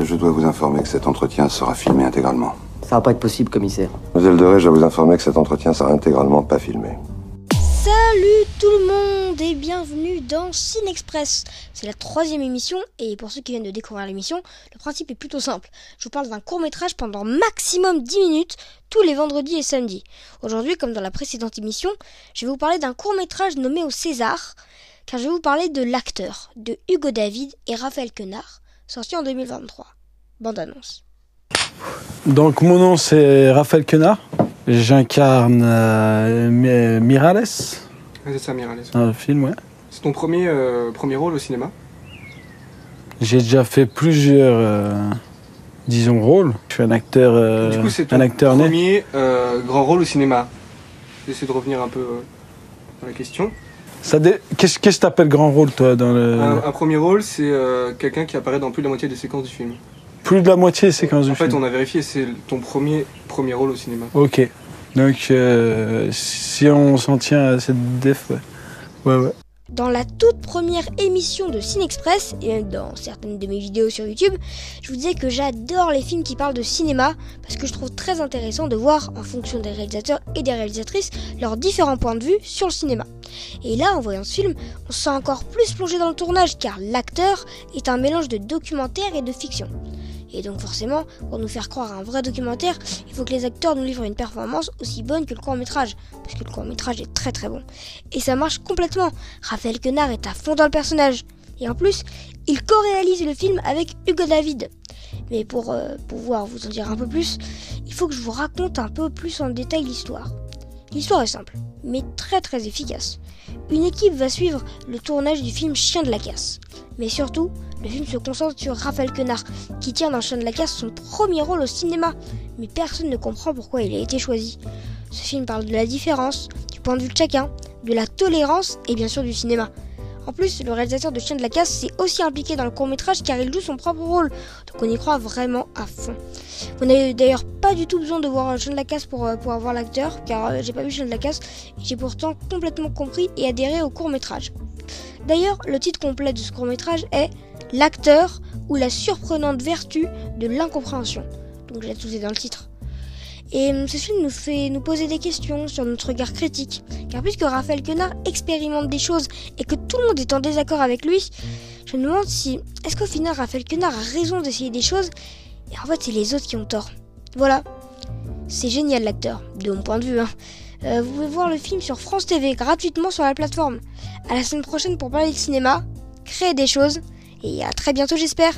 Je dois vous informer que cet entretien sera filmé intégralement. Ça va pas être possible, commissaire. Mademoiselle Doré, je dois vous informer que cet entretien sera intégralement pas filmé. Salut tout le monde et bienvenue dans Cinexpress. C'est la troisième émission et pour ceux qui viennent de découvrir l'émission, le principe est plutôt simple. Je vous parle d'un court métrage pendant maximum 10 minutes tous les vendredis et samedis. Aujourd'hui, comme dans la précédente émission, je vais vous parler d'un court métrage nommé au César, car je vais vous parler de l'acteur, de Hugo David et Raphaël Quenard, sorti en 2023. Bande annonce. Donc mon nom c'est Raphaël Quenard. J'incarne euh, Mi- Mirales Ouais, c'est ça, Mirales. le film, ouais. C'est ton premier, euh, premier rôle au cinéma? J'ai déjà fait plusieurs, euh, disons, rôles. Je suis un acteur, euh, Du coup, c'est ton un acteur né. premier euh, grand rôle au cinéma. J'essaie de revenir un peu euh, dans la question. Dé- Qu'est-ce que t'appelles grand rôle, toi, dans le... Un, un premier rôle, c'est euh, quelqu'un qui apparaît dans plus de la moitié des séquences du film. Plus de la moitié des séquences en du fait, film. on a vérifié, c'est ton premier, premier rôle au cinéma. Ok. Donc, euh, si on s'en tient à cette def, ouais. Ouais, ouais. Dans la toute première émission de Cinexpress, et même dans certaines de mes vidéos sur YouTube, je vous disais que j'adore les films qui parlent de cinéma parce que je trouve très intéressant de voir, en fonction des réalisateurs et des réalisatrices, leurs différents points de vue sur le cinéma. Et là, en voyant ce film, on se sent encore plus plongé dans le tournage car l'acteur est un mélange de documentaire et de fiction. Et donc forcément, pour nous faire croire à un vrai documentaire, il faut que les acteurs nous livrent une performance aussi bonne que le court métrage, parce que le court métrage est très très bon. Et ça marche complètement. Raphaël Quenard est à fond dans le personnage. Et en plus, il co-réalise le film avec Hugo David. Mais pour euh, pouvoir vous en dire un peu plus, il faut que je vous raconte un peu plus en détail l'histoire. L'histoire est simple, mais très très efficace. Une équipe va suivre le tournage du film Chien de la casse. Mais surtout, le film se concentre sur Raphaël Quenard, qui tient dans Chien de la casse son premier rôle au cinéma. Mais personne ne comprend pourquoi il a été choisi. Ce film parle de la différence, du point de vue de chacun, de la tolérance et bien sûr du cinéma. En plus, le réalisateur de Chien de la Casse s'est aussi impliqué dans le court métrage car il joue son propre rôle, donc on y croit vraiment à fond. Vous n'avez d'ailleurs pas du tout besoin de voir Chien de la Casse pour, euh, pour avoir l'acteur, car euh, j'ai pas vu Chien de la Casse j'ai pourtant complètement compris et adhéré au court métrage. D'ailleurs, le titre complet de ce court métrage est L'acteur ou la surprenante vertu de l'incompréhension. Donc j'ai tout est dans le titre. Et hum, ce film nous fait nous poser des questions sur notre regard critique. Car puisque Raphaël Quenard expérimente des choses et que tout le monde est en désaccord avec lui, je me demande si est-ce qu'au final Raphaël Quenard a raison d'essayer des choses et en fait c'est les autres qui ont tort. Voilà. C'est génial l'acteur, de mon point de vue. hein. Euh, vous pouvez voir le film sur France TV gratuitement sur la plateforme. À la semaine prochaine pour parler de cinéma, créer des choses et à très bientôt j'espère.